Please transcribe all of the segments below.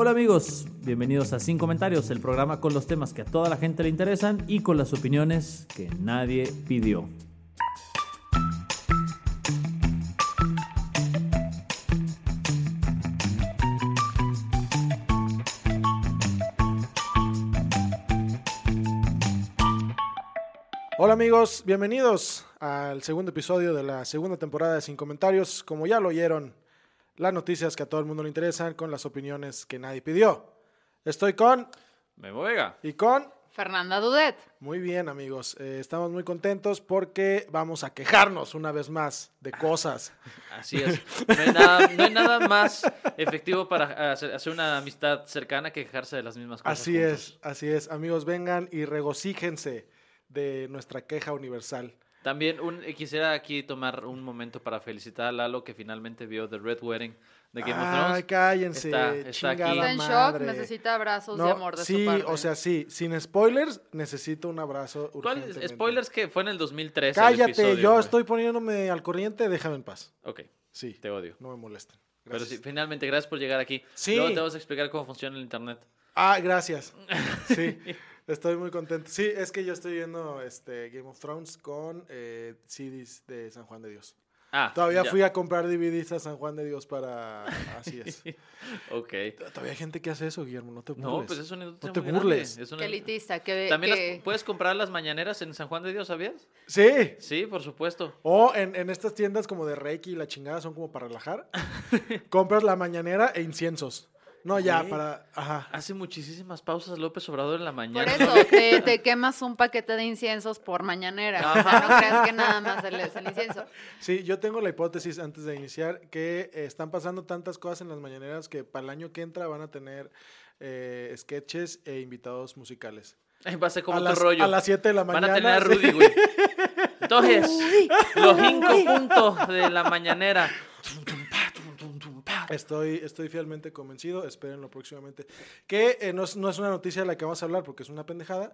Hola amigos, bienvenidos a Sin Comentarios, el programa con los temas que a toda la gente le interesan y con las opiniones que nadie pidió. Hola amigos, bienvenidos al segundo episodio de la segunda temporada de Sin Comentarios. Como ya lo oyeron, las noticias que a todo el mundo le interesan con las opiniones que nadie pidió. Estoy con Memo Vega. y con... Fernanda Dudet. Muy bien amigos, eh, estamos muy contentos porque vamos a quejarnos una vez más de cosas. Así es. No hay nada, no hay nada más efectivo para hacer, hacer una amistad cercana que quejarse de las mismas cosas. Así juntos. es, así es. Amigos, vengan y regocíjense de nuestra queja universal. También un, eh, quisiera aquí tomar un momento para felicitar a Lalo que finalmente vio The Red Wedding de Game of Ay, Thrones. cállense, Está- está aquí. Está en madre. shock, necesita abrazos No, de amor de sí, su parte. o sea, sí, sin spoilers, necesito un abrazo ¿Cuál urgentemente. spoilers que fue en el 2013? el Cállate, episodio, yo güey. estoy poniéndome al corriente, déjame en paz. Ok, Sí, te odio. no me molesten. Pero Gracias. sí, finalmente, gracias por llegar aquí. Sí. Luego te vamos a explicar cómo funciona el internet. Ah, gracias. Sí, estoy muy contento. Sí, es que yo estoy viendo este Game of Thrones con eh, CDs de San Juan de Dios. Ah, Todavía ya. fui a comprar DVDs a San Juan de Dios para... Así es. Ok. Todavía hay gente que hace eso, Guillermo, no te burles. No, pues es una industria No te burles. Es una- Qué elitista, que... También que- las- puedes comprar las mañaneras en San Juan de Dios, ¿sabías? Sí. Sí, por supuesto. O en, en estas tiendas como de Reiki y la chingada son como para relajar. compras la mañanera e inciensos. No, ya, para... Ajá. Hace muchísimas pausas López Obrador en la Por mañana. eso, te, te quemas un paquete de inciensos por mañanera. O sea, no creas que nada más el- es el incienso. Sí, yo tengo la hipótesis antes de iniciar que eh, están pasando tantas cosas en las mañaneras que para el año que entra van a tener eh, sketches e invitados musicales. Va a ser como a, las, rollo. a las 7 de la Van mañana. a tener a. Rudy, güey. Entonces, los cinco puntos de la mañanera. Estoy, estoy fielmente convencido, espérenlo próximamente. Que eh, no, es, no es una noticia de la que vamos a hablar porque es una pendejada,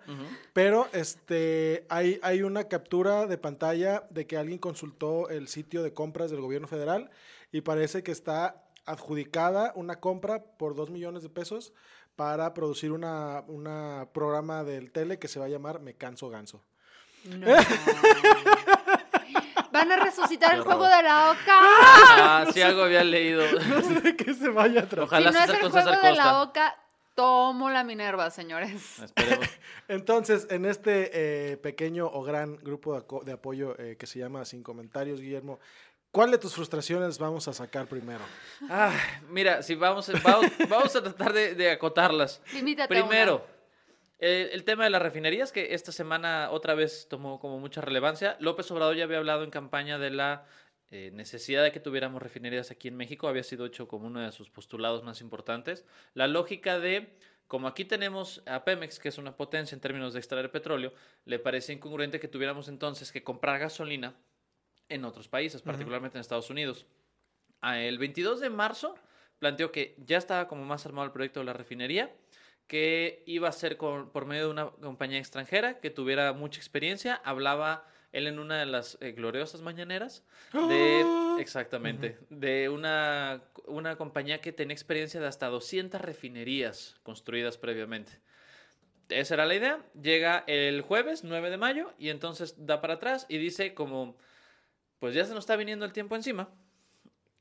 pero este, hay, hay una captura de pantalla de que alguien consultó el sitio de compras del gobierno federal y parece que está adjudicada una compra por dos millones de pesos para producir una, una programa del tele que se va a llamar Me Canso Ganso. No. Van a resucitar el juego de la oca. Ah, sí, algo había leído. No sé de qué se vaya a tratar. Ojalá si no es el juego de la oca, tomo la Minerva, señores. Esperemos. Entonces, en este eh, pequeño o gran grupo de, apoyo eh, que se llama Sin Comentarios, Guillermo, ¿cuál de tus frustraciones vamos a sacar primero? Ah, mira, si vamos, vamos, vamos a tratar de, de acotarlas. Limítate. Primero, eh, el tema de las refinerías, que esta semana otra vez tomó como mucha relevancia. López Obrador ya había hablado en campaña de la eh, necesidad de que tuviéramos refinerías aquí en México. Había sido hecho como uno de sus postulados más importantes. La lógica de, como aquí tenemos a Pemex, que es una potencia en términos de extraer petróleo, le parece incongruente que tuviéramos entonces que comprar gasolina en otros países, particularmente en Estados Unidos. El 22 de marzo planteó que ya estaba como más armado el proyecto de la refinería, que iba a ser con- por medio de una compañía extranjera que tuviera mucha experiencia. Hablaba él en una de las eh, gloriosas mañaneras de, exactamente, de una, una compañía que tenía experiencia de hasta 200 refinerías construidas previamente. Esa era la idea. Llega el jueves 9 de mayo y entonces da para atrás y dice como, pues ya se nos está viniendo el tiempo encima,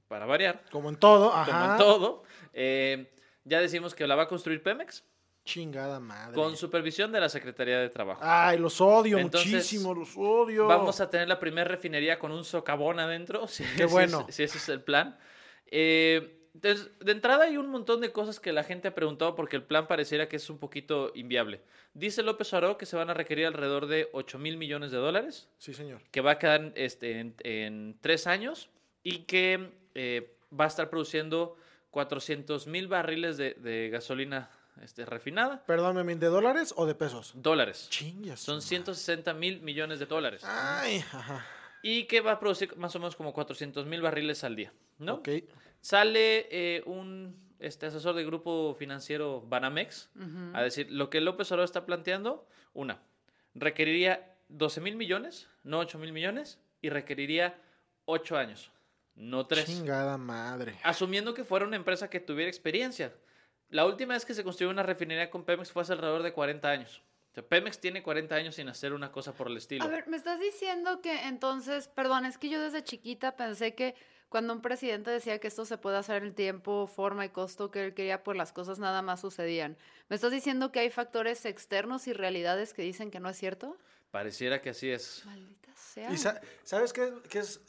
para variar, Como en todo, como en todo. eh, ya decimos que la va a construir Pemex Chingada madre. con supervisión de la Secretaría de Trabajo. Ay, los odio Entonces, muchísimo, los odio. Vamos a tener la primera refinería con un socavón adentro, si, Qué bueno. si ese es el plan. Eh, entonces, de entrada hay un montón de cosas que la gente ha preguntado porque el plan pareciera que es un poquito inviable. Dice López Obrador que se van a requerir alrededor de 8 mil millones de dólares, Sí, señor. que va a quedar este, en, en tres años y que eh, va a estar produciendo 400 mil barriles de, de gasolina este, refinada. Perdón, Memín, ¿de dólares o de pesos? Dólares. Chingas. Son 160 mil millones de dólares. Ay, ajá. Y que va a producir más o menos como 400 mil barriles al día, ¿no? Ok. Sale eh, un este, asesor del grupo financiero Banamex a decir lo que López Obrador está planteando. Una, requeriría 12 mil millones, no 8 mil millones, y requeriría 8 años, no 3. Chingada madre. Asumiendo que fuera una empresa que tuviera experiencia. La última vez que se construyó una refinería con Pemex fue hace alrededor de 40 años. O sea, Pemex tiene 40 años sin hacer una cosa por el estilo. A ver, me estás diciendo que entonces, perdón, es que yo desde chiquita pensé que cuando un presidente decía que esto se puede hacer en tiempo, forma y costo que él quería, pues las cosas nada más sucedían. ¿Me estás diciendo que hay factores externos y realidades que dicen que no es cierto? Pareciera que así es. Maldita sea. ¿Y sa- sabes qué, qué es?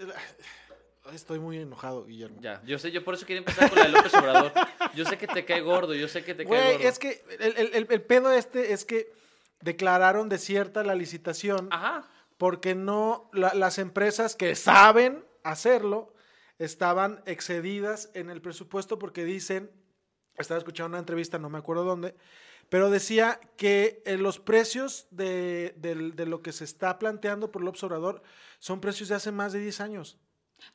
Estoy muy enojado, Guillermo. Ya, yo sé, yo por eso quería empezar con la de López Obrador. Yo sé que te cae gordo, yo sé que te cae Güey, gordo. es que el, el- el- pedo este es que declararon desierta la licitación Ajá. porque no la- las empresas que saben hacerlo estaban excedidas en el presupuesto porque dicen, estaba escuchando una entrevista, no me acuerdo dónde, pero decía que eh, los precios de, del- de lo que se está planteando por el observador son precios de hace más de 10 años.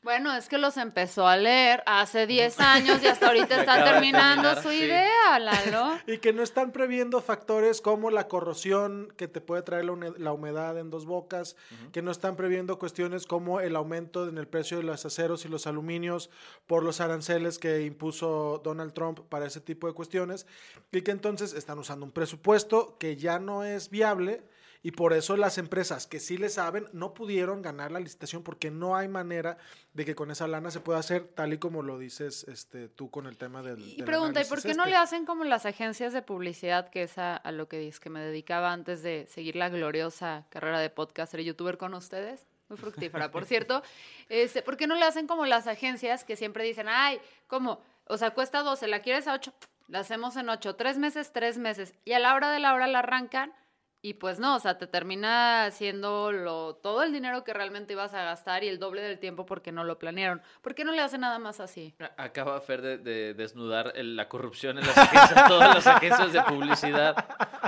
Bueno, es que los empezó a leer hace 10 años y hasta ahorita Y está acaba de terminando terminar, su sí. idea, Lalo. Y que no están previendo factores como la corrosión que te puede traer la humedad en dos bocas, que no están previendo cuestiones como el aumento en el precio de los aceros y los aluminios por los aranceles que impuso Donald Trump para ese tipo de cuestiones, y que entonces están usando un presupuesto que ya no es viable. Y por eso las empresas que sí le saben no pudieron ganar la licitación porque no hay manera de que con esa lana se pueda hacer tal y como lo dices este, tú con el tema del... Y del pregunta, ¿y por qué no este? le hacen como las agencias de publicidad, que es a, a lo que dices, que me dedicaba antes de seguir la gloriosa carrera de podcaster y youtuber con ustedes? Muy fructífera, por cierto. Este, ¿Por qué no le hacen como las agencias que siempre dicen, ay, ¿cómo? O sea, cuesta 12, ¿la quieres a 8? La hacemos en 8, tres meses, tres meses. Y a la hora de la hora la arrancan y pues no, o sea, te termina haciendo lo, todo el dinero que realmente ibas a gastar y el doble del tiempo porque no lo planearon. ¿Por qué no le hacen nada más así? Acaba Fer de, de desnudar el- la corrupción en las agencias, todas las agencias de publicidad.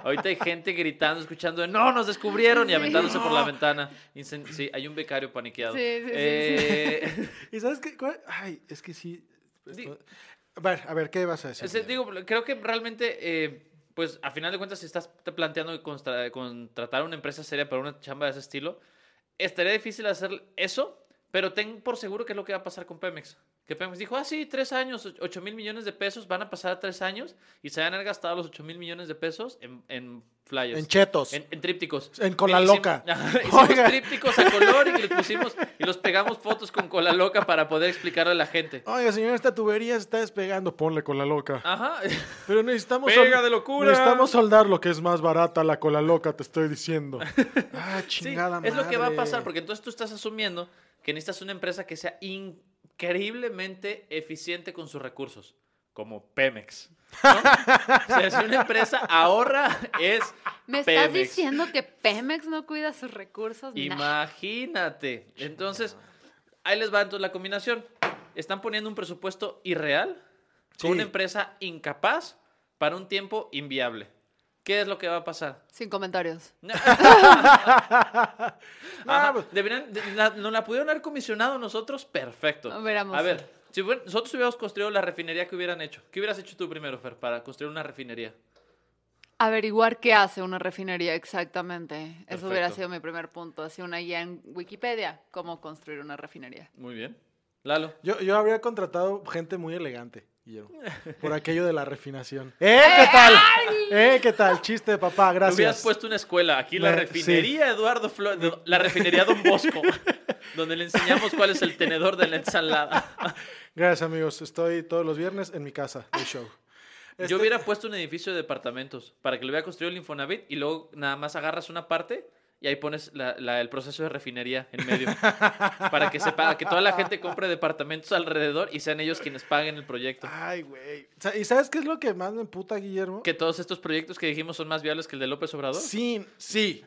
Ahorita hay gente gritando, escuchando, de, no, nos descubrieron y aventándose por la ventana. Incen- Sí, hay un becario paniqueado. Sí, sí, sí, Eh, ¿Y sabes qué? ¿Cuál? Ay, es que sí. esto- A ver, a ver, ¿qué vas a decir? Digo, creo que realmente, eh, pues a final de cuentas, si estás te planteando contratar a una empresa seria para una chamba de ese estilo, estaría difícil hacer eso, pero ten por seguro que es lo que va a pasar con Pemex. Que Pemex dijo, ah, sí, tres años, och- ocho mil millones de pesos, van a pasar a tres años y se van a haber gastado los ocho mil millones de pesos en, en flyers. En chetos. En, en trípticos. En cola loca. Hicimos trípticos a color y que los pusimos y los pegamos fotos con cola loca para poder explicarle a la gente. Oiga, señor, esta tubería se está despegando. Ponle con la loca. Ajá. Pero necesitamos. Pega de locura. Necesitamos soldar lo que es más barata, la cola loca, te estoy diciendo. Ah, Sí, chingada es lo que va a madre. pasar, porque entonces tú estás asumiendo que necesitas una empresa que sea increíblemente eficiente con sus recursos, como Pemex. ¿no? o sea, si una empresa ahorra, es ¿Me estás Pemex. diciendo que Pemex no cuida sus recursos? Nah. Imagínate. Entonces, ahí les va entonces la combinación. Están poniendo un presupuesto irreal con Sí. una empresa incapaz para un tiempo inviable. ¿Qué es lo que va a pasar? Sin comentarios. Ah, pues- deberían, de- la- ¿Nos la pudieron haber comisionado nosotros? Perfecto. Hubiéramos- A ver, si nosotros hubiéramos construido la refinería que hubieran hecho. ¿Qué hubieras hecho tú primero, Fer, para construir una refinería? Averiguar qué hace una refinería exactamente. Eso hubiera sido mi primer punto. Así una guía en Wikipedia, cómo construir una refinería. Muy bien. Lalo. Yo, yo habría contratado gente muy elegante, Guillermo, por aquello de la refinación. ¡Eh, qué tal! ¡Eh, qué tal! Chiste de papá, Te hubieras gracias. puesto una escuela, aquí la Me- refinería Eduardo Flores, la refinería Don Bosco, donde le enseñamos cuál es el tenedor de la ensalada. Gracias, amigos. Estoy todos los viernes en mi casa de show. Este- Yo hubiera puesto un edificio de departamentos para que lo hubiera construido el Infonavit y luego nada más agarras una parte y ahí pones la- la- el proceso de refinería en medio. para que se pague, que toda la gente compre departamentos alrededor y sean ellos quienes paguen el proyecto. Ay, güey. ¿Y sabes qué es lo que más me emputa, Guillermo? Que todos estos proyectos que dijimos son más viables que el de López Obrador. Sí, sí.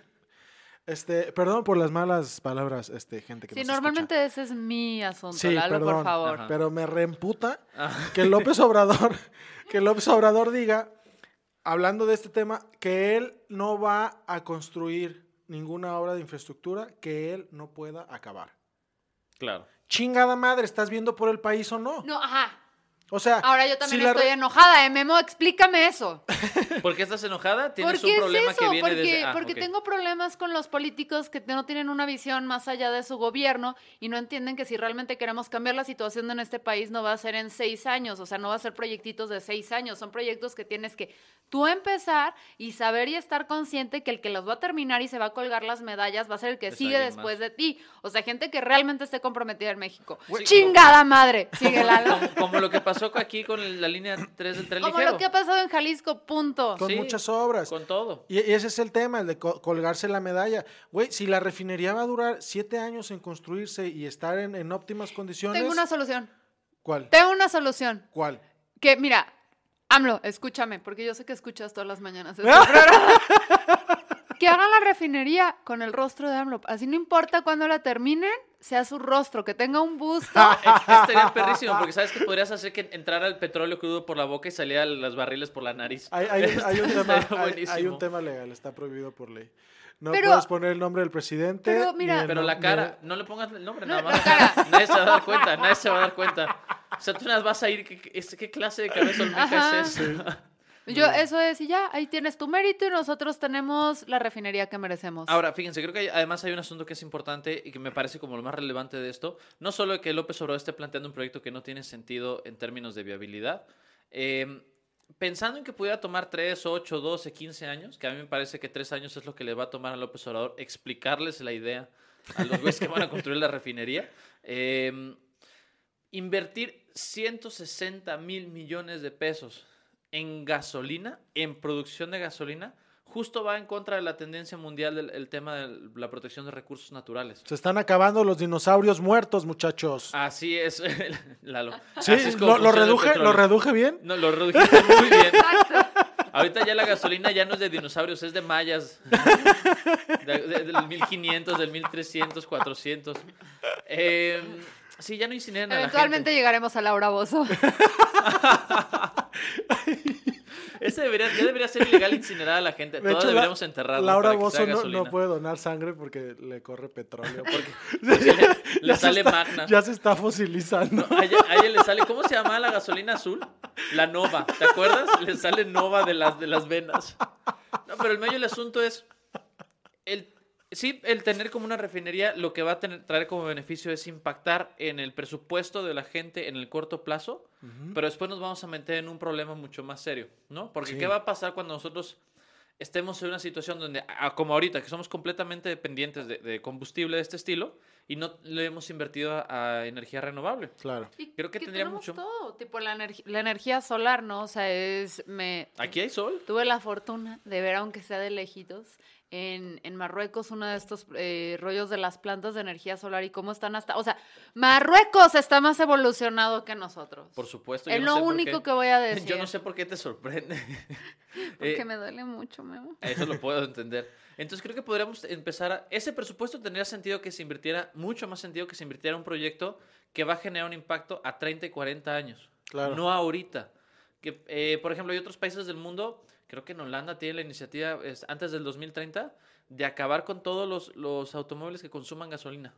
Este, perdón por las malas palabras, este, gente que Sí, nos normalmente ese es mi asunto, Sí, Lalo, por perdón. favor. Ajá. Pero me reemputa Ah. que López Obrador, que López Obrador diga, hablando de este tema, que él no va a construir ninguna obra de infraestructura que él no pueda acabar. Claro. Chingada madre, ¿estás viendo por el país o no? No, ajá. O sea, Ahora yo también si estoy enojada, ¿eh, Memo? Explícame eso. ¿Por qué estás enojada? ¿Tienes ¿Por qué un problema es eso? que viene porque desde... Ah, porque tengo problemas con los políticos que no tienen una visión más allá de su gobierno y no entienden que si realmente queremos cambiar la situación en este país no va a ser en seis años, o sea, no va a ser proyectitos de seis años, son proyectos que tienes que tú empezar y saber y estar consciente que el que los va a terminar y se va a colgar las medallas va a ser el que Es sigue después más. de ti. O sea, gente que realmente esté comprometida en México. ¡Chingada madre! Sigue. Como, como lo que pasó aquí con el- la línea 3 del tren Como ligero. lo que ha pasado en Jalisco, punto. con Sí, muchas obras. Con todo. Y, y ese es el tema, el de co- colgarse la medalla. Güey, si la refinería va a durar siete años en construirse y estar en, en óptimas condiciones. Tengo una solución. ¿Cuál? Tengo una solución. ¿Cuál? Que, mira, AMLO, escúchame, porque yo sé que escuchas todas las mañanas. este que hagan la refinería con el rostro de AMLO. Así no importa cuándo la terminen, sea su rostro, que tenga un busto. Estaría perrísimo, porque sabes que podrías hacer que entrara el petróleo crudo por la boca y salía los barriles por la nariz. Hay, hay un, hay un tema, hay- un tema legal, está prohibido por ley. No Pero- puedes poner el nombre del presidente. pero mira- el Pero la cara, no le pongas el nombre, No, nada más. cara. Nadie se va a dar cuenta, nadie se va a dar cuenta. O sea, tú nada vas a ir, ¿qué, qué, es- qué clase de cabeza olmeca es esa? Yo, eso es, y ya, ahí tienes tu mérito y nosotros tenemos la refinería que merecemos. Ahora, fíjense, creo que hay- además hay un asunto que es importante y que me parece como lo más relevante de esto. No solo que López Obrador esté planteando un proyecto que no tiene sentido en términos de viabilidad. eh, pensando en que pudiera tomar 3, 8, 12, 15 años, que a mí me parece que 3 años es lo que le va a tomar a López Obrador explicarles la idea a los güeyes que van a construir la refinería. eh, invertir 160 mil millones de pesos en gasolina, en producción de gasolina, justo va en contra de la tendencia mundial del el tema de la protección de recursos naturales. Se están acabando los dinosaurios muertos, muchachos. Así es, Lalo. sí, Así es como lo, reduje, lo reduje bien. No, lo redujiste muy bien. Ahorita ya la gasolina ya no es de dinosaurios, es de mayas. De- de- del 1500, del 1300, 400. Eh, sí, ya no incineran a la Eventualmente gente. llegaremos a Laura Bozo. Ese debería, ya debería ser ilegal incinerar a la gente. De Todos hecho, la- deberíamos Laura para que sea Bozo no, no puede donar sangre porque le corre petróleo. Porque Le se sale está- magna. Ya se está fosilizando. A ella, a ella le sale, ¿cómo se llama la gasolina azul? La Nova, ¿te acuerdas? Le sale Nova de las, de las venas. No, pero el medio del asunto es, el, sí, el tener como una refinería lo que va a tener, traer como beneficio es impactar en el presupuesto de la gente en el corto plazo, pero después nos vamos a meter en un problema mucho más serio, ¿no? Porque Sí. ¿qué va a pasar cuando nosotros estemos en una situación donde, ah, como ahorita, que somos completamente dependientes de, de combustible de este estilo y no le hemos invertido a, a energía renovable? Claro. Y Creo que tendría tenemos mucho- todo, tipo la, la energía solar, ¿no? O sea, es... me Aquí hay sol. Tuve la fortuna de ver, aunque sea de lejitos, en, en Marruecos uno de estos eh, rollos de las plantas de energía solar y cómo están hasta... O sea, Marruecos está más evolucionado que nosotros. Por supuesto. Es yo no lo sé único qué- que voy a decir. Yo no sé por qué te sorprende. Porque Eh, me duele mucho, Memo. Eso lo puedo entender. Entonces creo que podríamos empezar a... Ese presupuesto tendría sentido que se invirtiera, mucho más sentido que se invirtiera en un proyecto que va a generar un impacto a 30 y 40 años. Claro. No ahorita. Que, eh, por ejemplo, hay otros países del mundo, creo que en Holanda tiene la iniciativa es, antes del 2030 de acabar con todos los, los automóviles que consuman gasolina.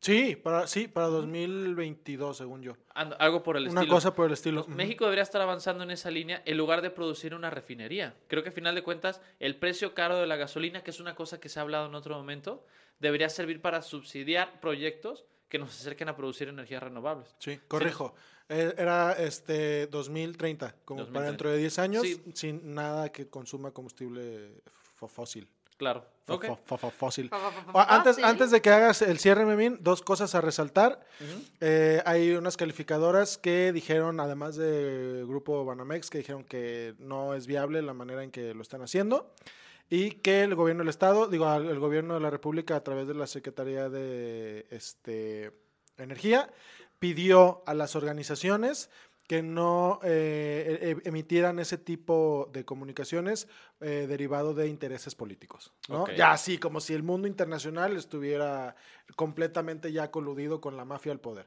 Sí, para, sí, para 2022, según yo. And- Algo por el Una estilo. cosa por el estilo. Entonces, México debería estar avanzando en esa línea en lugar de producir una refinería. Creo que a final de cuentas el precio caro de la gasolina, que es una cosa que se ha hablado en otro momento, debería servir para subsidiar proyectos que nos acerquen a producir energías renovables. Sí, corrijo. Eh, Era este 2030, como 2030. para dentro de 10 años, Sí. sin nada que consuma combustible fósil. Claro. Fósil. Antes, antes de que hagas el cierre, Memín, dos cosas a resaltar. Eh, hay unas calificadoras que dijeron, además del grupo Banamex, que dijeron que no es viable la manera en que lo están haciendo. Y que el gobierno del Estado, digo, el gobierno de la República a través de la Secretaría de este, Energía, pidió a las organizaciones que no eh, e- e- emitieran ese tipo de comunicaciones eh, derivado de intereses políticos. ¿no? Ya así, como si el mundo internacional estuviera completamente ya coludido con la mafia al poder.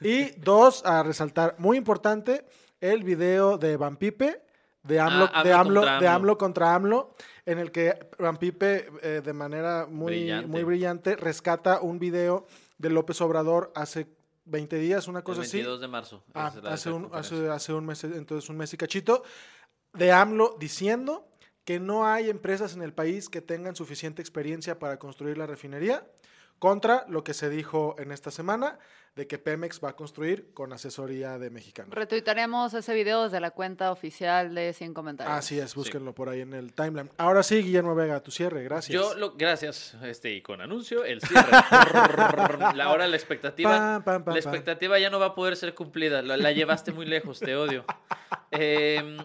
Y dos, a resaltar, muy importante, el video de Van Pipe, de AMLO, Ah, de, AMLO AMLO, contra de AMLO. AMLO contra AMLO, en el que Van Pipe, eh, de manera muy Brillante. muy brillante, rescata un video de López Obrador hace 20 días, una El cosa así. 22 de marzo. Ah, hace, un, hace, hace un mes, entonces un mes y cachito, de AMLO diciendo que no hay empresas en el país que tengan suficiente experiencia para construir la refinería, contra lo que se dijo en esta semana de que Pemex va a construir con asesoría de mexicanos. Retuitaremos ese video desde la cuenta oficial de 100 comentarios. Así es, búsquenlo por ahí en el timeline. Ahora sí, Guillermo Vega, tu cierre, gracias. Yo lo, gracias, este, y con anuncio, el cierre. la hora la expectativa. La expectativa ya no va a poder ser cumplida. La, la llevaste muy lejos, te odio. Eh,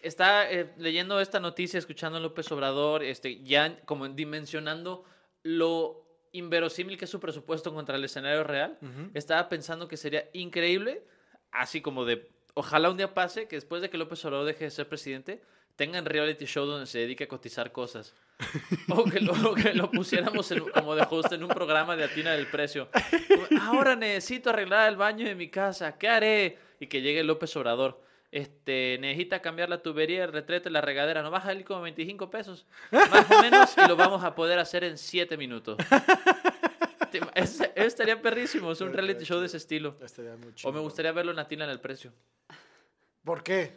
está eh, leyendo esta noticia, escuchando a López Obrador, este, ya como dimensionando lo inverosímil que es su presupuesto contra el escenario real. Estaba pensando que sería increíble, así como de, ojalá un día pase que después de que López Obrador deje de ser presidente, tengan reality show donde se dedique a cotizar cosas. O que lo, o que lo pusiéramos en- como de host en un programa de Atina del Precio. Ahora necesito arreglar el baño de mi casa. ¿Qué haré? Y que llegue López Obrador. Este, necesita cambiar la tubería, el retrete, la regadera. ¿No vas a salir como 25 pesos? Más o menos. Y lo vamos a poder hacer en 7 minutos. Ese- Estaría perrísimo. Es un reality show de ese estilo. Estaría muy O me gustaría verlo en Atina del Precio. ¿Por qué?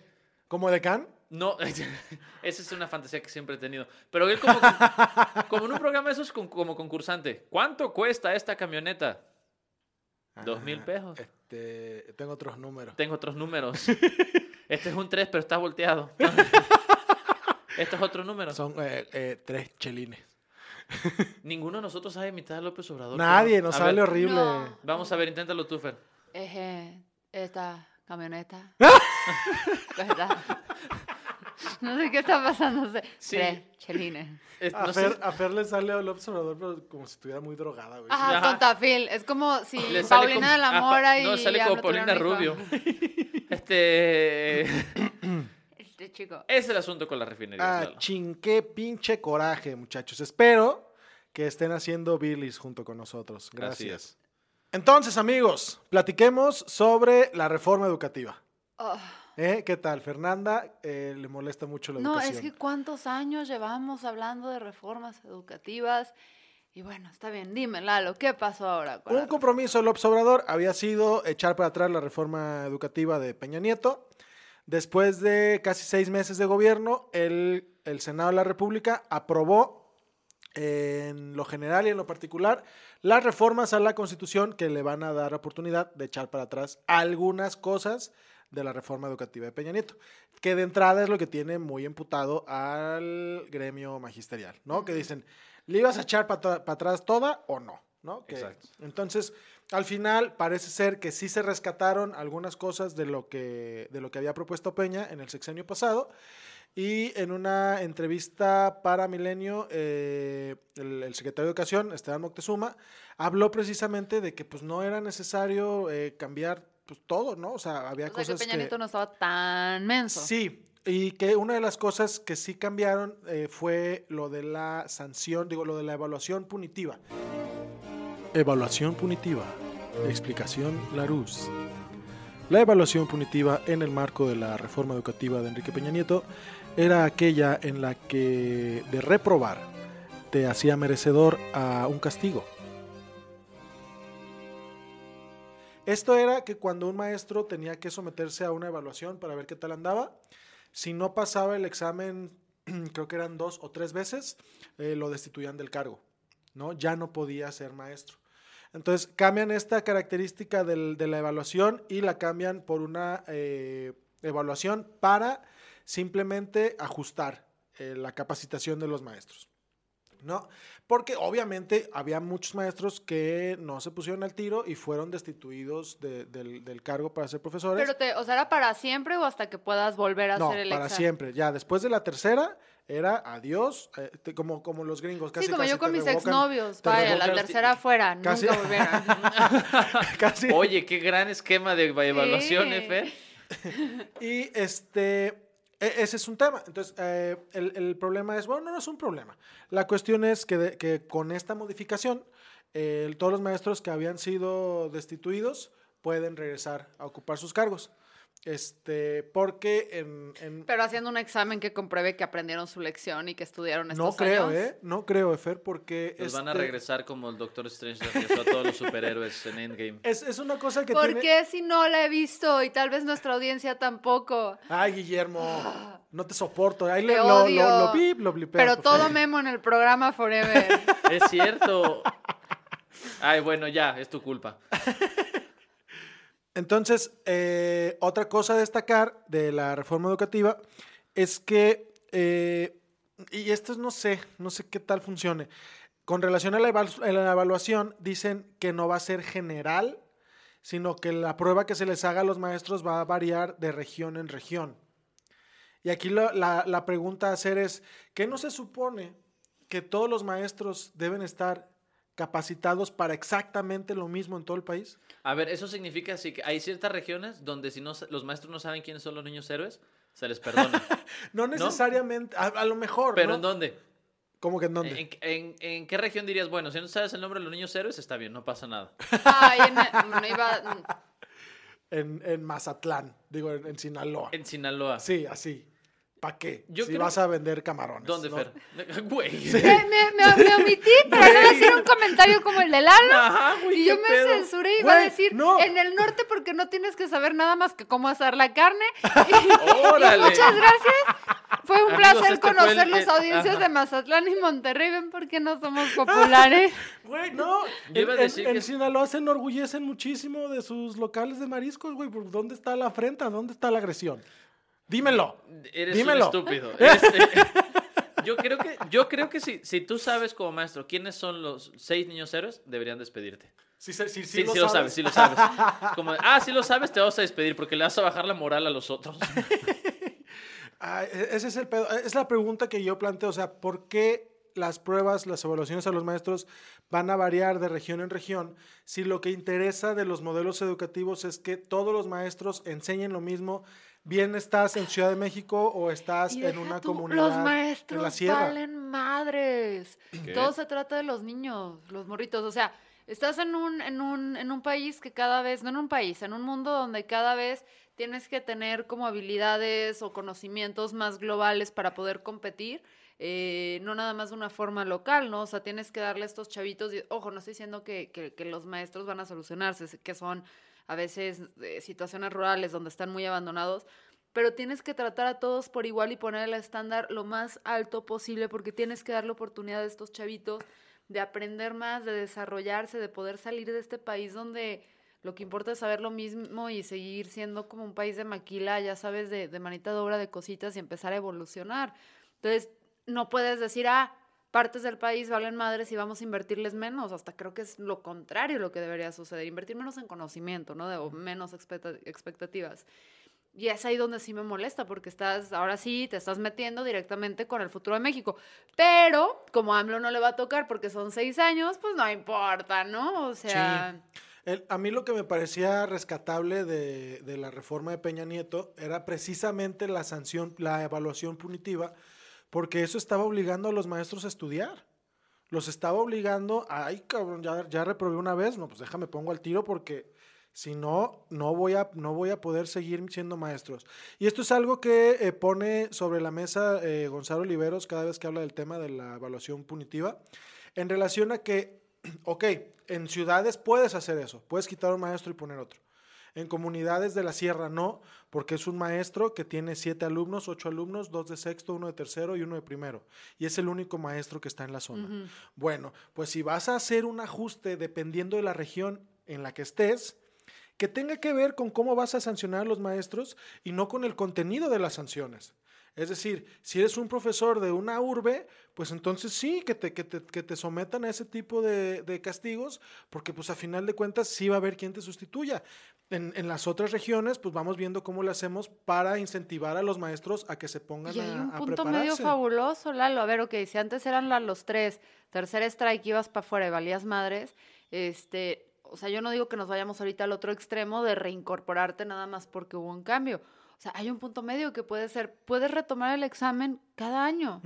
¿Como de Can? No, esa es una fantasía que siempre he tenido. Pero él como, como en un programa de esos como concursante. ¿Cuánto cuesta esta camioneta? Dos mil Ah, pesos. Este, tengo otros números. Tengo otros números. Este es un 3, pero está volteado. Este es otro número. Son eh, eh, tres chelines. Ninguno de nosotros sabe imitar a López Obrador. Nadie, ¿no? nos sale ver, horrible. No. Vamos a ver, inténtalo tú, Fer. Eje, esta camioneta. ¿Verdad? No sé qué está pasando. Sí. Tres chelines. Es- A, no sé- Fer, a Fer le sale al observador, pero como si estuviera muy drogada, güey. Ajá, Ajá. con Tafil. Es como si le Paulina como- de la Mora y. No, sale como Paulina Rubio. Este. Este chico. Es el asunto con la refinería. Ah, chin, qué pinche coraje, muchachos. Espero que estén haciendo Billys junto con nosotros. Gracias. Entonces, amigos, platiquemos sobre la reforma educativa. Oh, ¿Eh? ¿Qué tal? Fernanda eh, le molesta mucho la no, educación. es que cuántos años llevamos hablando de reformas educativas. Y bueno, está bien, dime, Lalo, ¿qué pasó ahora? con Un compromiso del Obrador había sido echar para atrás la reforma educativa de Peña Nieto. Después de casi seis meses de gobierno, el, el Senado de la República aprobó en lo general y en lo particular las reformas a la Constitución que le van a dar oportunidad de echar para atrás algunas cosas de la reforma educativa de Peña Nieto, que de entrada es lo que tiene muy emputado al gremio magisterial, ¿no? Que dicen, ¿le ibas a echar para atrás toda o no? ¿no? Que- Exacto. Entonces, al final parece ser que sí se rescataron algunas cosas de lo que, de lo que había propuesto Peña en el sexenio pasado. Y en una entrevista para Milenio, eh, el, el secretario de Educación, Esteban Moctezuma, habló precisamente de que pues, no era necesario eh, cambiar pues, todo, ¿no? O sea, había O sea, que cosas Peña Nieto no estaba tan menso. Sí, y que una de las cosas que sí cambiaron eh, fue lo de la sanción, digo, lo de la evaluación punitiva. Evaluación punitiva. Explicación Larus. La evaluación punitiva en el marco de la reforma educativa de Enrique Peña Nieto era aquella en la que de reprobar te hacía merecedor a un castigo. Esto era que cuando un maestro tenía que someterse a una evaluación para ver qué tal andaba, si no pasaba el examen, creo que eran dos o tres veces, eh, lo destituían del cargo, ¿no? Ya no podía ser maestro. Entonces cambian esta característica de la evaluación y la cambian por una eh, evaluación para simplemente ajustar eh, la capacitación de los maestros. ¿No? Porque obviamente había muchos maestros que no se pusieron al tiro y fueron destituidos de- del, del cargo para ser profesores. Pero te, o sea, ¿era para siempre o hasta que puedas volver a no, hacer el para examen? siempre. Ya después de la tercera era adiós, eh, te- como, como los gringos. Casi, Sí, como casi yo con mis revocan- exnovios. Vaya, la tercera fuera, Casi- nunca volvieron. casi. Oye, qué gran esquema de evaluación, Sí. Y este, ese es un tema. Entonces, eh, el, el problema es, bueno, no, no es un problema. La cuestión es que, de- que con esta modificación, eh, todos los maestros que habían sido destituidos pueden regresar a ocupar sus cargos. Este, porque en, en- Pero haciendo un examen que compruebe que aprendieron su lección y que estudiaron estos no creo, años. ¿eh? No creo, Efer, porque Nos van a este, regresar como el Doctor Strange regresó a todos los superhéroes en Endgame. Es, es una cosa que ¿Por tiene... qué si no la he visto y tal vez nuestra audiencia tampoco? Ay, Guillermo, no te soporto. Ahí Te le, lo, odio. lo, lo lo blipeas, Pero todo favor. memo en el programa Forever. Es cierto. Ay, bueno, ya, es tu culpa. Entonces, eh, otra cosa a destacar de la reforma educativa es que, eh, y esto no sé, no sé qué tal funcione, con relación a la, evaluación, dicen que no va a ser general, sino que la prueba que se les haga a los maestros va a variar de región en región. Y aquí la, la pregunta a hacer es, ¿qué no se supone que todos los maestros deben estar capacitados para exactamente lo mismo en todo el país? A ver, eso significa así que hay ciertas regiones donde si no los maestros no saben quiénes son los niños héroes, se les perdona. No necesariamente, a, a lo mejor, Pero ¿no? ¿en dónde? ¿Cómo que en dónde? ¿En, en, en qué región dirías, bueno, si no sabes el nombre de los niños héroes, está bien, no pasa nada? Ay, en- no iba- En, en Mazatlán, digo, en, en Sinaloa. En Sinaloa. Sí, así. ¿Para qué? Yo si creo- vas a vender camarones. ¿Dónde, ¿no? Fer? Güey. me, me- me- me omití para no decir un comentario como el de Lalo. Ajá, güey, Y yo me pedo. censuré y iba a decir no. en el norte porque no tienes que saber nada más que cómo asar la carne. ¡Órale! Muchas gracias. Fue un Amigos, placer este conocer el- las el- audiencias ajá. de Mazatlán y Monterrey. Ven por qué no somos populares. Güey, no. Yo iba a en, en- decir en que- Sinaloa se enorgullecen muchísimo de sus locales de mariscos, güey. ¿Por ¿Dónde está la afrenta? ¿Dónde está la agresión? Dímelo. Eres Dímelo. un estúpido. Este, yo creo que, yo creo que si, si tú sabes como maestro quiénes son los seis niños héroes, deberían despedirte. Sí, sí, sí, Sí, sí, lo, sabes, sí lo sabes. Como, ah, sí lo sabes, te vas a despedir porque le vas a bajar la moral a los otros. Ah, e- ese es el pedo. Es la pregunta que yo planteo. O sea, ¿por qué las pruebas, las evaluaciones a los maestros van a variar de región en región si lo que interesa de los modelos educativos es que todos los maestros enseñen lo mismo? Bien estás en Ciudad de México o estás en una tú, comunidad Los maestros en la sierra. valen madres. ¿Qué? Todo se trata de los niños, los morritos. O sea, estás en un, en un, en un país que cada vez, no en un país, en un mundo donde cada vez tienes que tener como habilidades o conocimientos más globales para poder competir. eh, no nada más de una forma local, ¿no? O sea, tienes que darle a estos chavitos, y, ojo, no estoy diciendo que, que- que los maestros van a solucionarse, que son a veces eh, situaciones rurales donde están muy abandonados, pero tienes que tratar a todos por igual y poner el estándar lo más alto posible porque tienes que darle oportunidad a estos chavitos de aprender más, de desarrollarse, de poder salir de este país donde lo que importa es saber lo mismo y seguir siendo como un país de maquila, ya sabes, de, de manita de obra de cositas y empezar a evolucionar. Entonces, no puedes decir, ah, partes del país valen madres y vamos a invertirles menos. Hasta creo que es lo contrario lo que debería suceder, invertir menos en conocimiento, ¿no? De, o menos expecta- expectativas. Y es ahí donde sí me molesta, porque estás, ahora sí, te estás metiendo directamente con el futuro de México. Pero, como a AMLO no le va a tocar porque son seis años, pues no importa, ¿no? O sea, El- a mí lo que me parecía rescatable de, de la reforma de Peña Nieto era precisamente la sanción, la evaluación punitiva, porque eso estaba obligando a los maestros a estudiar. Los estaba obligando, ay cabrón, ya, ya reprobé una vez, no, pues déjame pongo al tiro porque si no, no voy a, no voy a poder seguir siendo maestros. Y esto es algo que eh, pone sobre la mesa eh, Gonzalo Oliveros cada vez que habla del tema de la evaluación punitiva, en relación a que, ok, en ciudades puedes hacer eso, puedes quitar a un maestro y poner otro. En comunidades de la sierra no, porque es un maestro que tiene siete alumnos, ocho alumnos, dos de sexto, uno de tercero y uno de primero. Y es el único maestro que está en la zona. Bueno, pues si vas a hacer un ajuste dependiendo de la región en la que estés, que tenga que ver con cómo vas a sancionar a los maestros y no con el contenido de las sanciones. Es decir, si eres un profesor de una urbe, pues entonces sí, que te, que te, que te sometan a ese tipo de, de castigos, porque pues a final de cuentas sí va a haber quien te sustituya. En, en las otras regiones, pues vamos viendo cómo le hacemos para incentivar a los maestros a que se pongan Y hay a, un a punto medio fabuloso, Lalo. A ver, ok, si antes eran los tres, tercer strike, ibas para afuera y valías madres, este, o sea, yo no digo que nos vayamos ahorita al otro extremo de reincorporarte nada más porque hubo un cambio. O sea, hay un punto medio que puede ser, puedes retomar el examen cada año.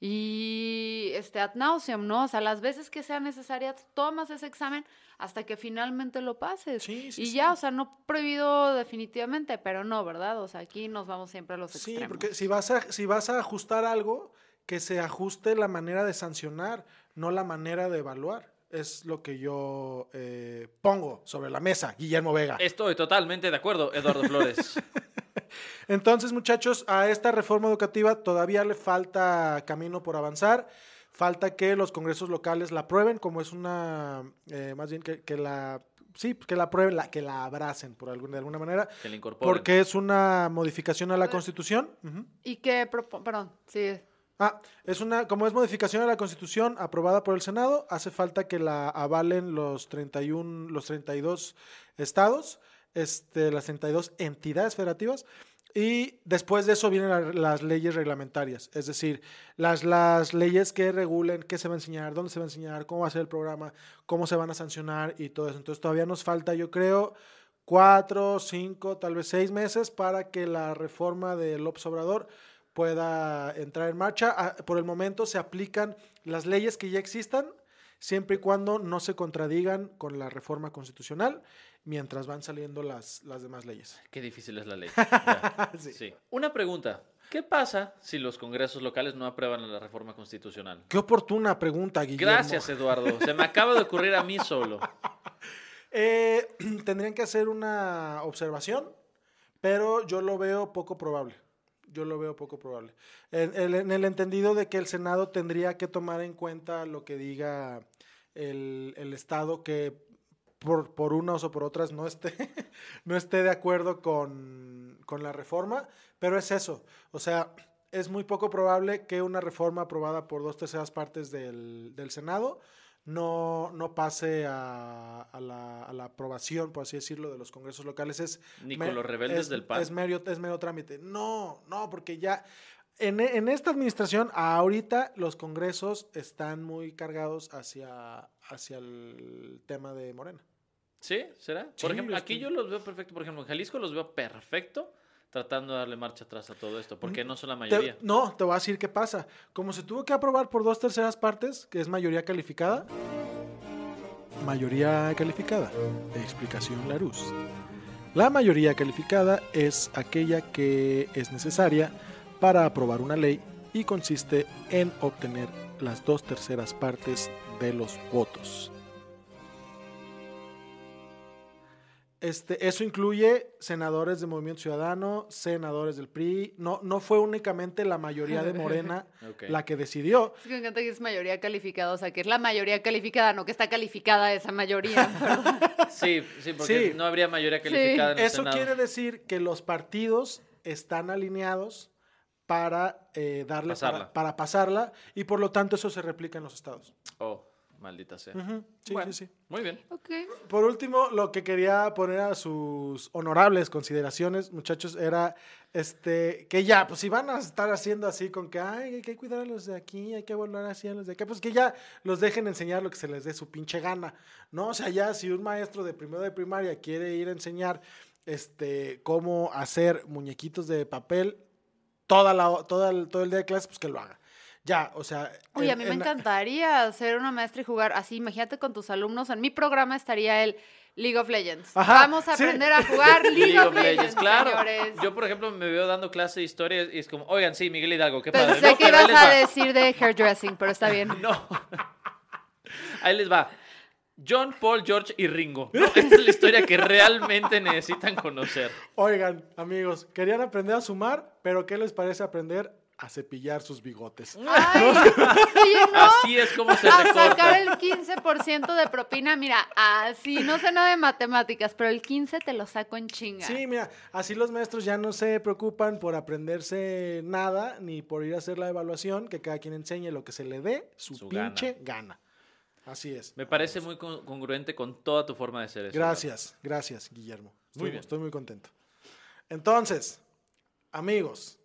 Y este ad nauseam, ¿no? O sea, las veces que sea necesaria, tomas ese examen hasta que finalmente lo pases. Sí, sí, y sí. ya, o sea, no prohibido definitivamente, pero no, ¿verdad? O sea, aquí nos vamos siempre a los Sí, extremos. porque si vas, a, si vas a ajustar algo, que se ajuste la manera de sancionar, no la manera de evaluar. Es lo que yo eh, pongo sobre la mesa, Guillermo Vega. Estoy totalmente de acuerdo, Eduardo Flores. Entonces, muchachos, a esta reforma educativa todavía le falta camino por avanzar. Falta que los congresos locales la aprueben, como es una, eh, más bien que, que la, sí, que la aprueben, la, que la abracen por alguna, de alguna manera, Que le incorporen. porque es una modificación a la Constitución. Ujú. Y que, perdón, sí, Ah, es una, como es modificación a la Constitución aprobada por el Senado, hace falta que la avalen los 31, los 32 estados, este, las 32 entidades federativas, y después de eso vienen la- las leyes reglamentarias, es decir, las, las leyes que regulen qué se va a enseñar, dónde se va a enseñar, cómo va a ser el programa, cómo se van a sancionar y todo eso. Entonces todavía nos falta, yo creo, cuatro, cinco, tal vez seis meses para que la reforma del López Obrador pueda entrar en marcha. Ah, Por el momento se aplican las leyes que ya existan, siempre y cuando no se contradigan con la reforma constitucional, mientras van saliendo las, las demás leyes. Qué difícil es la ley. Sí. Sí. Una pregunta. ¿Qué pasa si los congresos locales no aprueban la reforma constitucional? Qué oportuna pregunta, Guillermo. Gracias, Eduardo. Se me acaba de ocurrir a mí solo. Eh, tendrían que hacer una observación, pero yo lo veo poco probable. Yo lo veo poco probable. En, el- en el entendido de que el Senado tendría que tomar en cuenta lo que diga el, el Estado que por, por unas o por otras no esté, no esté de acuerdo con, con la reforma, pero es eso. O sea, es muy poco probable que una reforma aprobada por dos terceras partes del, del Senado no, no pase a, a la, a la aprobación, por así decirlo, de los congresos locales. Es Ni me- con los rebeldes es- del PAN. Es mero, es mero trámite. No, no, porque ya en, en esta administración, ahorita los congresos están muy cargados hacia, hacia el tema de Morena. ¿Sí? ¿Será? Sí, Por ejemplo, aquí que- yo los veo perfecto. Por ejemplo, en Jalisco los veo perfecto tratando de darle marcha atrás a todo esto, porque no son la Te- mayoría. no, te voy a decir qué pasa. Como se tuvo que aprobar por dos terceras partes, que es mayoría calificada. Mayoría calificada. Explicación Larus. La mayoría calificada es aquella que es necesaria para aprobar una ley y consiste en obtener las dos terceras partes de los votos. Este, eso incluye senadores de Movimiento Ciudadano, senadores del PRI. No, no fue únicamente la mayoría de Morena la que decidió. Es que me encanta que es mayoría calificada, o sea, que es la mayoría calificada, no que está calificada esa mayoría. Sí, sí, porque Sí. no habría mayoría calificada en el Eso Senado. quiere decir que los partidos están alineados para eh, darle Pasarla. Para, para pasarla y por lo tanto eso se replica en los estados. Oh, maldita sea. Sí, Bueno, sí, sí. Muy bien. Por último, lo que quería poner a sus honorables consideraciones, muchachos, era este que ya, pues si van a estar haciendo así con que ay, hay que cuidar a los de aquí, hay que volar así a los de acá, pues que ya los dejen enseñar lo que se les dé su pinche gana, ¿no? O sea, ya si un maestro de primero de primaria quiere ir a enseñar este cómo hacer muñequitos de papel toda la toda el, todo el día de clase, pues que lo haga. Ya, o sea, Oye, a en- mí me en- encantaría ser una maestra y jugar así. Imagínate con tus alumnos. En mi programa estaría el League of Legends. Ajá, Vamos a sí. aprender a jugar League, of Legends, claro. señores. Yo, por ejemplo, me veo dando clase de historia y es como, oigan, sí, Miguel Hidalgo, qué padre. Pensé No, que ibas a decir de hairdressing, pero está bien. No. Ahí les va. John, Paul, George y Ringo. No, esta es la historia que realmente necesitan conocer. Oigan, amigos, querían aprender a sumar, pero ¿qué les parece aprender a cepillar sus bigotes. Ay, no. Así es como se A sacar el 15% de propina, mira, así, no sé nada de matemáticas, pero el 15 te lo saco en chinga. Sí, mira, así los maestros ya no se preocupan por aprenderse nada ni por ir a hacer la evaluación, que cada quien enseñe lo que se le dé su, Su pinche gana. Así es. Me parece muy con- congruente con toda tu forma de ser. eso, Gracias, gracias, Guillermo. Estoy Muy bien. Estoy muy contento. Entonces, amigos.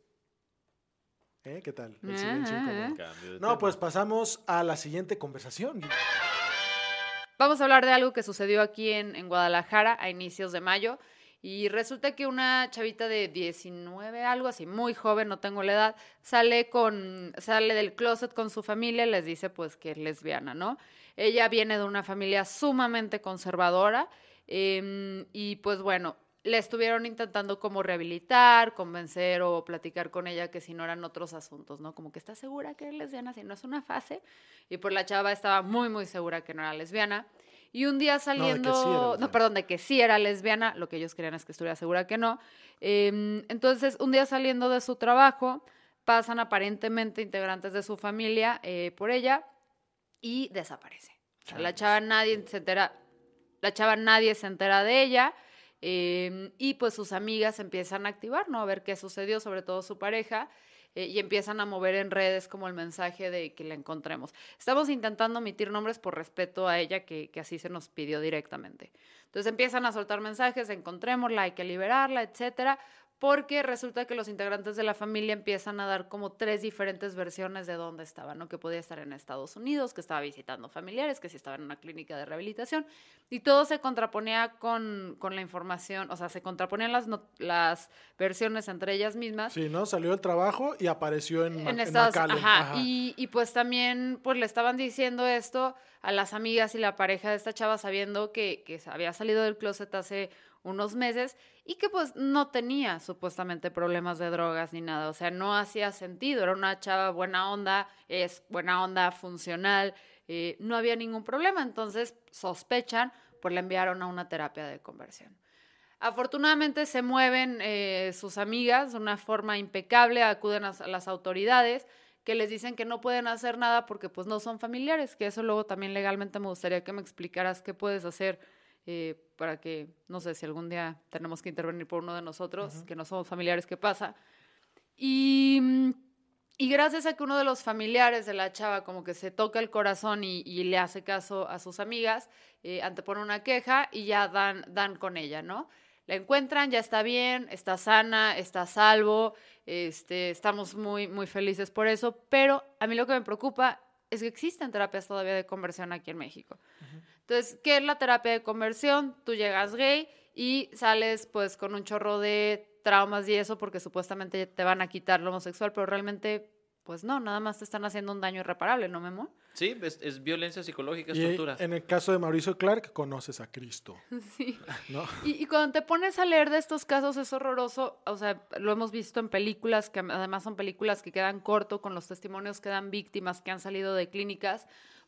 ¿Eh? ¿Qué tal? El silencio incómodo. No, pues pasamos a la siguiente conversación. Vamos a hablar de algo que sucedió aquí en, en Guadalajara a inicios de mayo. Y resulta que una chavita de 19, algo así, muy joven, no tengo la edad, sale con, sale del closet con su familia y les dice pues que es lesbiana, ¿no? Ella viene de una familia sumamente conservadora em, y pues bueno, le estuvieron intentando como rehabilitar, convencer o platicar con ella que si no eran otros asuntos, ¿no? Como que está segura que es lesbiana, si no es una fase. Y pues la chava estaba muy, muy segura que no era lesbiana. Y un día saliendo, sí no, perdón, de que sí era lesbiana, lo que ellos querían es que estuviera segura que no. Em, entonces, un día saliendo de su trabajo, pasan aparentemente integrantes de su familia eh, por ella y desaparece. O sea, la chava nadie se entera, la chava nadie se entera de ella. Em, y pues sus amigas empiezan a activar, ¿no? A ver qué sucedió, sobre todo su pareja, eh, y empiezan a mover en redes como el mensaje de que la encontremos. Estamos intentando omitir nombres por respeto a ella, que, que así se nos pidió directamente. Entonces empiezan a soltar mensajes, encontrémosla, hay que liberarla, etcétera, porque resulta que los integrantes de la familia empiezan a dar como tres diferentes versiones de dónde estaba, ¿no? Que podía estar en Estados Unidos, que estaba visitando familiares, que si estaba en una clínica de rehabilitación, y todo se contraponía con, con la información, o sea, se contraponían las, no- las versiones entre ellas mismas. Sí, ¿no? Salió del trabajo y apareció en, En en Estados ajá, Ajá. Y, y pues también pues le estaban diciendo esto a las amigas y la pareja de esta chava sabiendo que, que había salido del closet hace unos meses y que pues no tenía supuestamente problemas de drogas ni nada, o sea, no hacía sentido, era una chava buena onda, es buena onda, funcional, eh, no había ningún problema, entonces sospechan, pues la enviaron a una terapia de conversión. Afortunadamente se mueven eh, sus amigas de una forma impecable, acuden a, las autoridades que les dicen que no pueden hacer nada porque pues no son familiares, que eso luego también legalmente me gustaría que me explicaras qué puedes hacer eh, para que, no sé, si algún día tenemos que intervenir por uno de nosotros, que no somos familiares, ¿qué pasa? Y, mm, y gracias a que uno de los familiares de la chava como que se toca el corazón y, y le hace caso a sus amigas, eh, antepone una queja y ya dan, dan con ella, ¿no? La encuentran, ya está bien, está sana, está a salvo, este, estamos muy, muy felices por eso, pero a mí lo que me preocupa es que existen terapias todavía de conversión aquí en México. Entonces, ¿qué es la terapia de conversión? Tú llegas gay y sales pues con un chorro de traumas y eso porque supuestamente te van a quitar lo homosexual, pero realmente pues no, nada más te están haciendo un daño irreparable, ¿no, Memo? Sí, es, es violencia psicológica, es Y tortura. en el caso de Mauricio Clark, conoces a Cristo. Sí. ¿no? Y, y cuando te pones a leer de estos casos es horroroso, o sea, lo hemos visto en películas, que además son películas que quedan corto con los testimonios que dan víctimas que han salido de clínicas,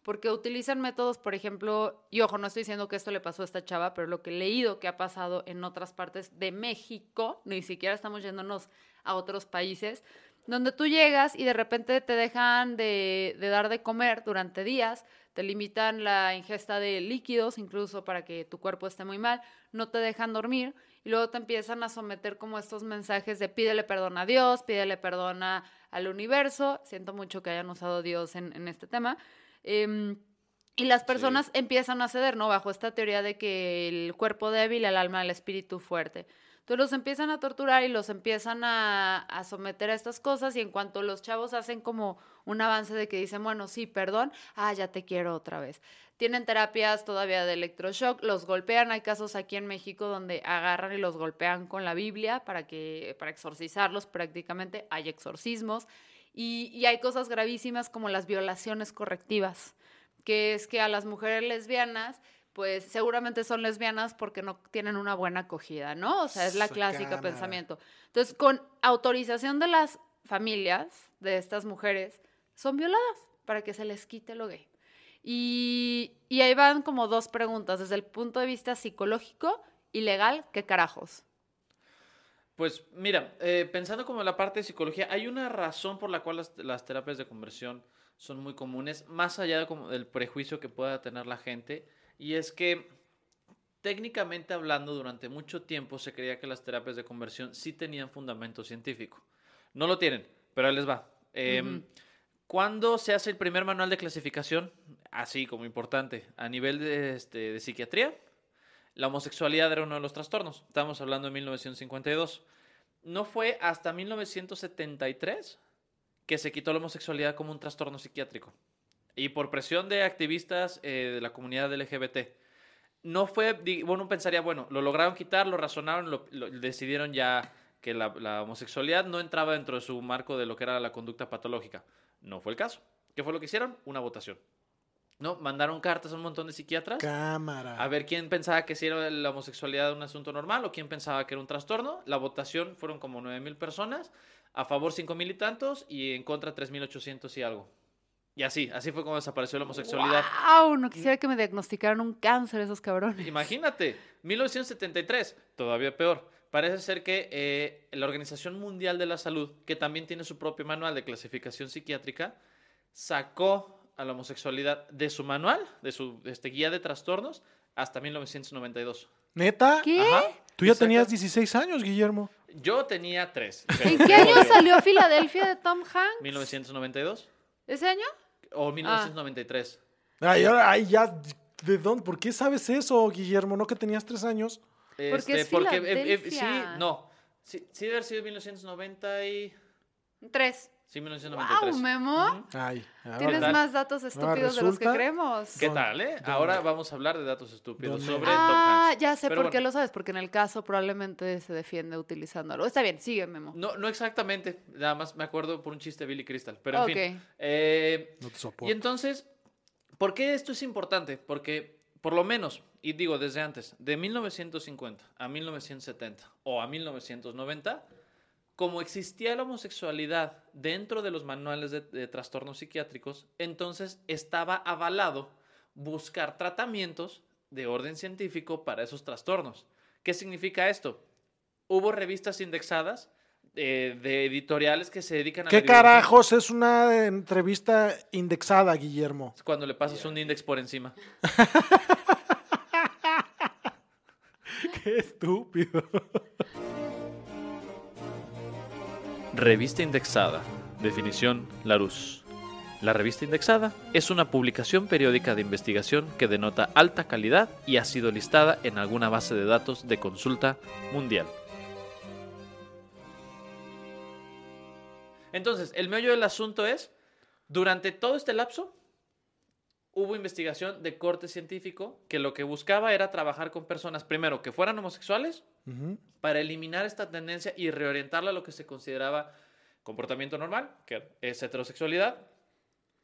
porque utilizan métodos, por ejemplo, y ojo, no estoy diciendo que esto le pasó a esta chava, pero lo que he leído que ha pasado en otras partes de México, ni siquiera estamos yéndonos a otros países, donde tú llegas y de repente te dejan de, de dar de comer durante días, te limitan la ingesta de líquidos, incluso para que tu cuerpo esté muy mal, no te dejan dormir y luego te empiezan a someter como estos mensajes de pídele perdón a Dios, pídele perdón a- al universo, siento mucho que hayan usado Dios en, en este tema. Em, y las personas empiezan a ceder, ¿no? Bajo esta teoría de que el cuerpo débil, el alma, el espíritu fuerte. Entonces los empiezan a torturar y los empiezan a, a someter a estas cosas y en cuanto los chavos hacen como un avance de que dicen, bueno, sí, perdón, ah, ya te quiero otra vez. Tienen terapias todavía de electroshock, los golpean. Hay casos aquí en México donde agarran y los golpean con la Biblia para, que, para exorcizarlos prácticamente. Hay exorcismos. Y, y hay cosas gravísimas como las violaciones correctivas, que es que a las mujeres lesbianas pues seguramente son lesbianas porque no tienen una buena acogida, ¿no? O sea, es la clásica Sacana. pensamiento. Entonces, con autorización de las familias de estas mujeres, son violadas para que se les quite lo gay. Y, y ahí van como dos preguntas, desde el punto de vista psicológico y legal, ¿qué carajos? Pues mira, eh, pensando como en la parte de psicología, hay una razón por la cual las, las terapias de conversión son muy comunes, más allá de como del prejuicio que pueda tener la gente, y es que técnicamente hablando, durante mucho tiempo se creía que las terapias de conversión sí tenían fundamento científico. No lo tienen, pero ahí les va. Eh. ¿Cuándo se hace el primer manual de clasificación? Así como importante, a nivel de, este, de psiquiatría, la homosexualidad era uno de los trastornos. Estamos hablando de 1952. No fue hasta 1973 que se quitó la homosexualidad como un trastorno psiquiátrico. Y por presión de activistas eh, de la comunidad LGBT. No fue, bueno, pensaría, bueno, lo lograron quitar, lo razonaron, lo- decidieron ya que la, la homosexualidad no entraba dentro de su marco de lo que era la conducta patológica. No fue el caso. ¿Qué fue lo que hicieron? Una votación. ¿No? Mandaron cartas a un montón de psiquiatras Cámara. a ver quién pensaba que si era la homosexualidad un asunto normal o quién pensaba que era un trastorno. La votación fueron como 9 mil personas, a favor 5 mil y tantos y en contra 3.800 y algo. Y así, así fue como desapareció la homosexualidad. ¡Wow! No quisiera que me diagnosticaran un cáncer esos cabrones. Imagínate, 1973, todavía peor. Parece ser que eh, la Organización Mundial de la Salud, que también tiene su propio manual de clasificación psiquiátrica, sacó a la homosexualidad de su manual, de su este, guía de trastornos, hasta 1992. ¿Neta? ¿Qué? Ajá, Tú ya exacto. tenías 16 años, Guillermo. Yo tenía tres. ¿En qué año salió Filadelfia de Tom Hanks? 1992 ¿Ese año? o 1993. Ay, ahora, ay, ya. ¿De dónde? ¿Por qué sabes eso, Guillermo? ¿No que tenías tres años? Porque es porque eh, eh, sí, Filadelfia. no. Sí, sí debe haber sido 1990 y Tres. Sí 1993. ¡Wow, Memo! Ujú. Ay, ahora- Tienes más datos estúpidos de los que creemos. ¿Qué tal, eh? Ahora vamos a hablar de datos estúpidos don- sobre Ah, Tom Hanks. ya sé Pero por qué lo sabes, porque en el caso probablemente se defiende utilizándolo. Está bien, sigue, Memo. No, no exactamente, nada más me acuerdo por un chiste de Billy Crystal, pero en Ok. fin. Eh, No te y soporto. entonces, ¿por qué esto es importante? Porque, por lo menos, y digo desde antes, de 1950 a 1970 o a 1990, como existía la homosexualidad dentro de los manuales de, de trastornos psiquiátricos, entonces estaba avalado buscar tratamientos de orden científico para esos trastornos. ¿Qué significa esto? Hubo revistas indexadas eh, de editoriales que se dedican a... ¿Qué carajos es una entrevista indexada, Guillermo? Cuando le pasas un index por encima. Qué estúpido. Revista indexada. Definición Larousse. La revista indexada es una publicación periódica de investigación que denota alta calidad y ha sido listada en alguna base de datos de consulta mundial. Entonces, el meollo del asunto es, durante todo este lapso, hubo investigación de corte científico que lo que buscaba era trabajar con personas, primero, que fueran homosexuales, para eliminar esta tendencia y reorientarla a lo que se consideraba comportamiento normal, que es heterosexualidad.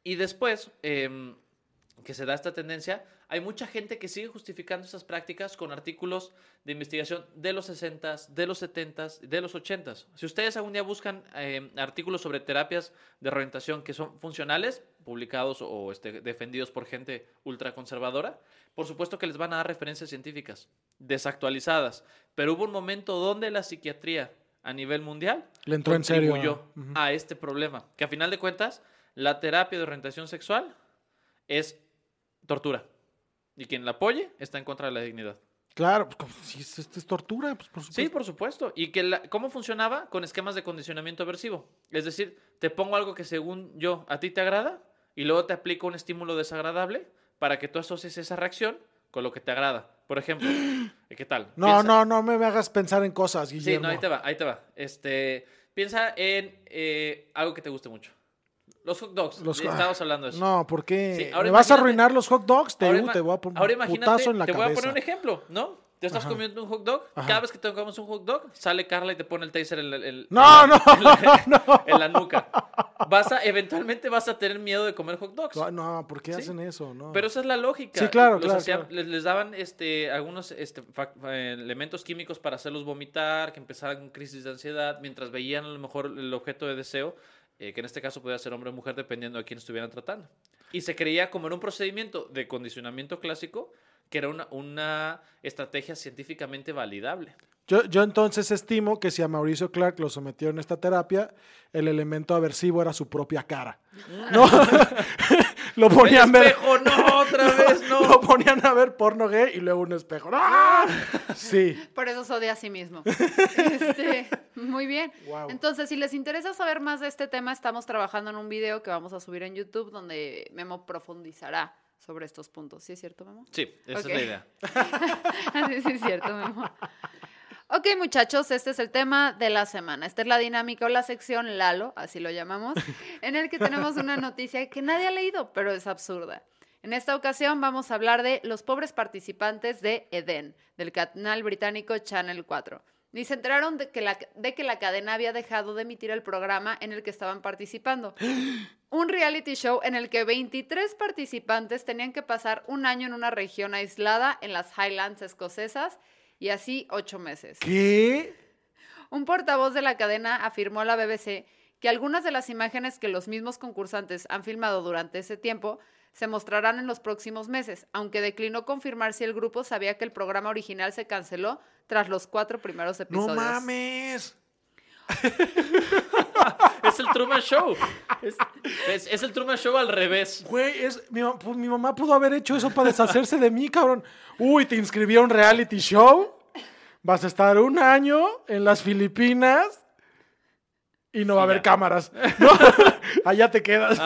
Y después em, que se da esta tendencia, hay mucha gente que sigue justificando estas prácticas con artículos de investigación de los 60s, de los 70s, de los 80s. Si ustedes algún día buscan em, artículos sobre terapias de reorientación que son funcionales, publicados o este, defendidos por gente ultraconservadora, por supuesto que les van a dar referencias científicas desactualizadas. Pero hubo un momento donde la psiquiatría a nivel mundial Le entró en serio. a este problema. Que a final de cuentas, la terapia de orientación sexual es tortura. Y quien la apoye está en contra de la dignidad. Claro, pues como si es, esto es tortura, pues por supuesto. Sí, por supuesto. Y que la- cómo funcionaba con esquemas de condicionamiento aversivo. Es decir, te pongo algo que según yo a ti te agrada y luego te aplico un estímulo desagradable para que tú asocies esa reacción con lo que te agrada. Por ejemplo, ¿qué tal? No, Piensa- no, no me hagas pensar en cosas, Sí, no, ahí te va, ahí te va. Este, piensa en eh, algo que te guste mucho. Los hot dogs. Los- estábamos hablando de eso. No, ¿por qué? Sí, ahora ¿Me vas a arruinar los hot dogs? Te, Ahora uh, te voy a poner ahora un putazo en la te voy a cabeza. poner un ejemplo, ¿no? Te estás Ajá. comiendo un hot dog, Ajá. cada vez que te comes un hot dog, sale Carla y te pone el taser en la, en- No, no, en la- no. en la nuca. Vas a, eventualmente vas a tener miedo de comer hot dogs. No, No, ¿por qué Sí. hacen eso? No. Pero esa es la lógica. Sí, claro, Los claro, hacían- claro. Les, les daban este, algunos este, elementos químicos para hacerlos vomitar, que empezaran con crisis de ansiedad, mientras veían a lo mejor el objeto de deseo, eh, que en este caso podía ser hombre o mujer, dependiendo de quién estuvieran tratando. Y se creía como en un procedimiento de condicionamiento clásico, que era una, una estrategia científicamente validable. Yo, yo entonces estimo que si a Mauricio Clark lo sometieron a esta terapia, el elemento aversivo era su propia cara. No, lo ponían ¡El ver, espejo, no, otra vez, no! lo ponían a ver porno gay y luego un espejo. ¡Ah! Sí. Por eso se odia a sí mismo. Este, muy bien. Wow. Entonces, si les interesa saber más de este tema, estamos trabajando en un video que vamos a subir en YouTube donde Memo profundizará sobre estos puntos. ¿Sí es cierto, Memo? Sí, esa Ok. es la idea. Así sí es cierto, Memo. Ok, muchachos, este es el tema de la semana. Esta es la dinámica o la sección Lalo, así lo llamamos, en el que tenemos una noticia que nadie ha leído, pero es absurda. En esta ocasión vamos a hablar de los pobres participantes de Eden, del canal británico Channel 4. Ni se enteraron de que, la, de que la cadena había dejado de emitir el programa en el que estaban participando. Un reality show en el que 23 participantes tenían que pasar un año en una región aislada en las Highlands escocesas y así ocho meses. ¿Qué? Un portavoz de la cadena afirmó a la BBC que algunas de las imágenes que los mismos concursantes han filmado durante ese tiempo se mostrarán en los próximos meses, aunque declinó confirmar si el grupo sabía que el programa original se canceló tras los cuatro primeros No episodios. mames. Es el Truman Show. Es, es- es el Truman Show al revés. Güey, es, mi, ma- pu- mi mamá pudo haber hecho eso para deshacerse de mí, cabrón. Uy, te inscribí a un reality show. Vas a estar un año en las Filipinas y no va a haber ya. cámaras. ¿no? Allá te quedas.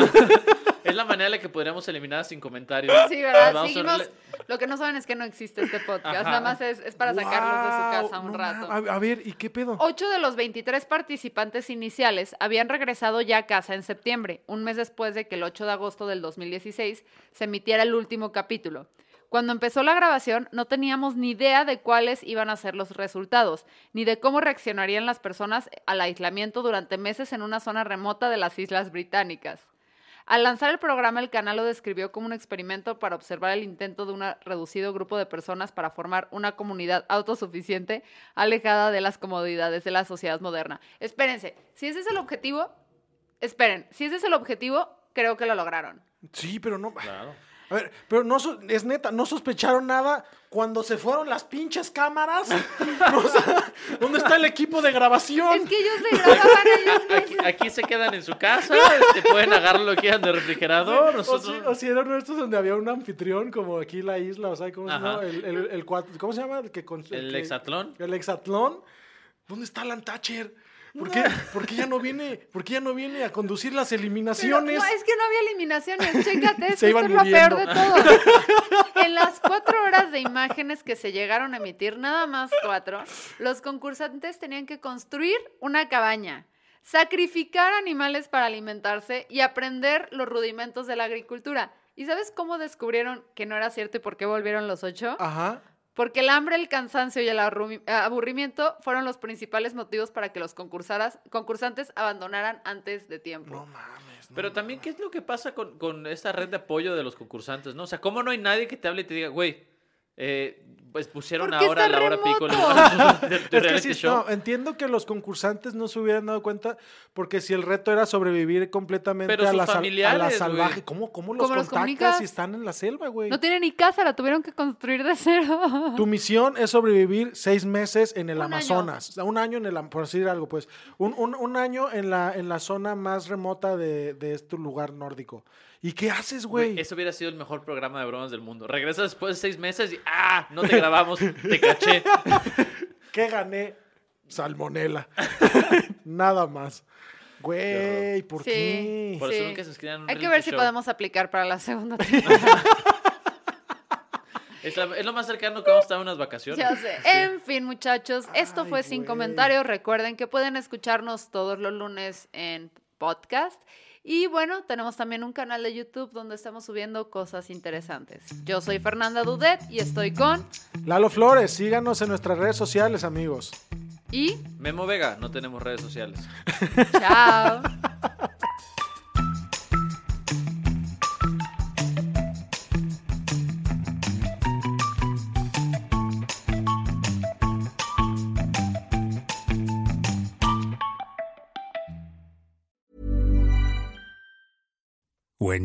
Es la manera en la que podríamos eliminar sin comentarios. Sí, ¿verdad? Seguimos. darle- Lo que no saben es que no existe este podcast. Ajá. Nada más es, es para sacarlos de su casa un no rato. A, a ver, ¿y qué pedo? Ocho de los 23 participantes iniciales habían regresado ya a casa en septiembre, un mes después de que el 8 de agosto del 2016 se emitiera el último capítulo. Cuando empezó la grabación no teníamos ni idea de cuáles iban a ser los resultados, ni de cómo reaccionarían las personas al aislamiento durante meses en una zona remota de las Islas Británicas. Al lanzar el programa, el canal lo describió como un experimento para observar el intento de un reducido grupo de personas para formar una comunidad autosuficiente alejada de las comodidades de la sociedad moderna. Espérense, si ese es el objetivo, esperen, si ese es el objetivo, creo que lo lograron. Sí, pero no. Claro. A ver, pero no so- es neta, no sospecharon nada cuando se fueron las pinches cámaras. O sea, ¿dónde está el equipo de grabación? Es que ellos se grababan ellos Aquí, mismos. aquí se quedan en su casa, te pueden agarrar lo que quieran de refrigerador. O si, Nosotros... o si eran uno de estos donde había un anfitrión, como aquí la isla, o sea, ¿cómo se Ajá. llama? El, el- el ¿Cómo se llama? El, que con- El que- hexatlón. El hexatlón. ¿Dónde está Alan Thatcher? ¿Por qué, por qué ya no viene, por qué ya no viene a conducir las Pero, eliminaciones? no, es que no había eliminaciones, chécate, esto, es lo peor de todo. En las cuatro horas de imágenes que se llegaron a emitir, nada más cuatro, los concursantes tenían que construir una cabaña, sacrificar animales para alimentarse y aprender los rudimentos de la agricultura. ¿Y sabes cómo descubrieron que no era cierto y por qué volvieron los ocho? Ajá. Porque el hambre, el cansancio y el aburrimiento fueron los principales motivos para que los concursaras- concursantes abandonaran antes de tiempo. No mames. no Pero también, ¿qué es lo que pasa con, con esta red de apoyo de los concursantes? ¿no? O sea, ¿cómo no hay nadie que te hable y te diga, güey, eh, pues pusieron ahora la hora pico en el Es que sí, show? no, entiendo que los concursantes no se hubieran dado cuenta, porque si el reto era sobrevivir completamente Pero a, la, a la salvaje. ¿cómo, cómo los ¿Cómo contactas si están en la selva, güey? No tienen ni casa, la tuvieron que construir de cero. Tu misión es sobrevivir seis meses en el Un. Amazonas. Un año en el, por decir algo, pues. Un, un- un año en la, en la zona más remota de, de este lugar nórdico. ¿Y qué haces, Güey? Eso hubiera sido el mejor programa de bromas del mundo. Regresas después de seis meses y ¡ah! No te grabamos, te caché. ¿Qué gané? Salmonela. Nada más. Güey, ¿por Sí. qué? Por eso Sí. nunca se inscriban en un Hay que ver si show. podemos aplicar para la segunda temporada. Es, la- es lo más cercano que vamos a estar en unas vacaciones. ya sé. En fin, muchachos, esto Ay, fue Sin. Comentarios. Recuerden que pueden escucharnos todos los lunes en podcast. Y bueno, tenemos también un canal de YouTube donde estamos subiendo cosas interesantes. Yo soy Fernanda Dudet y estoy con... Lalo Flores, síganos en nuestras redes sociales, amigos. Y... Memo Vega, no tenemos redes sociales. Chao.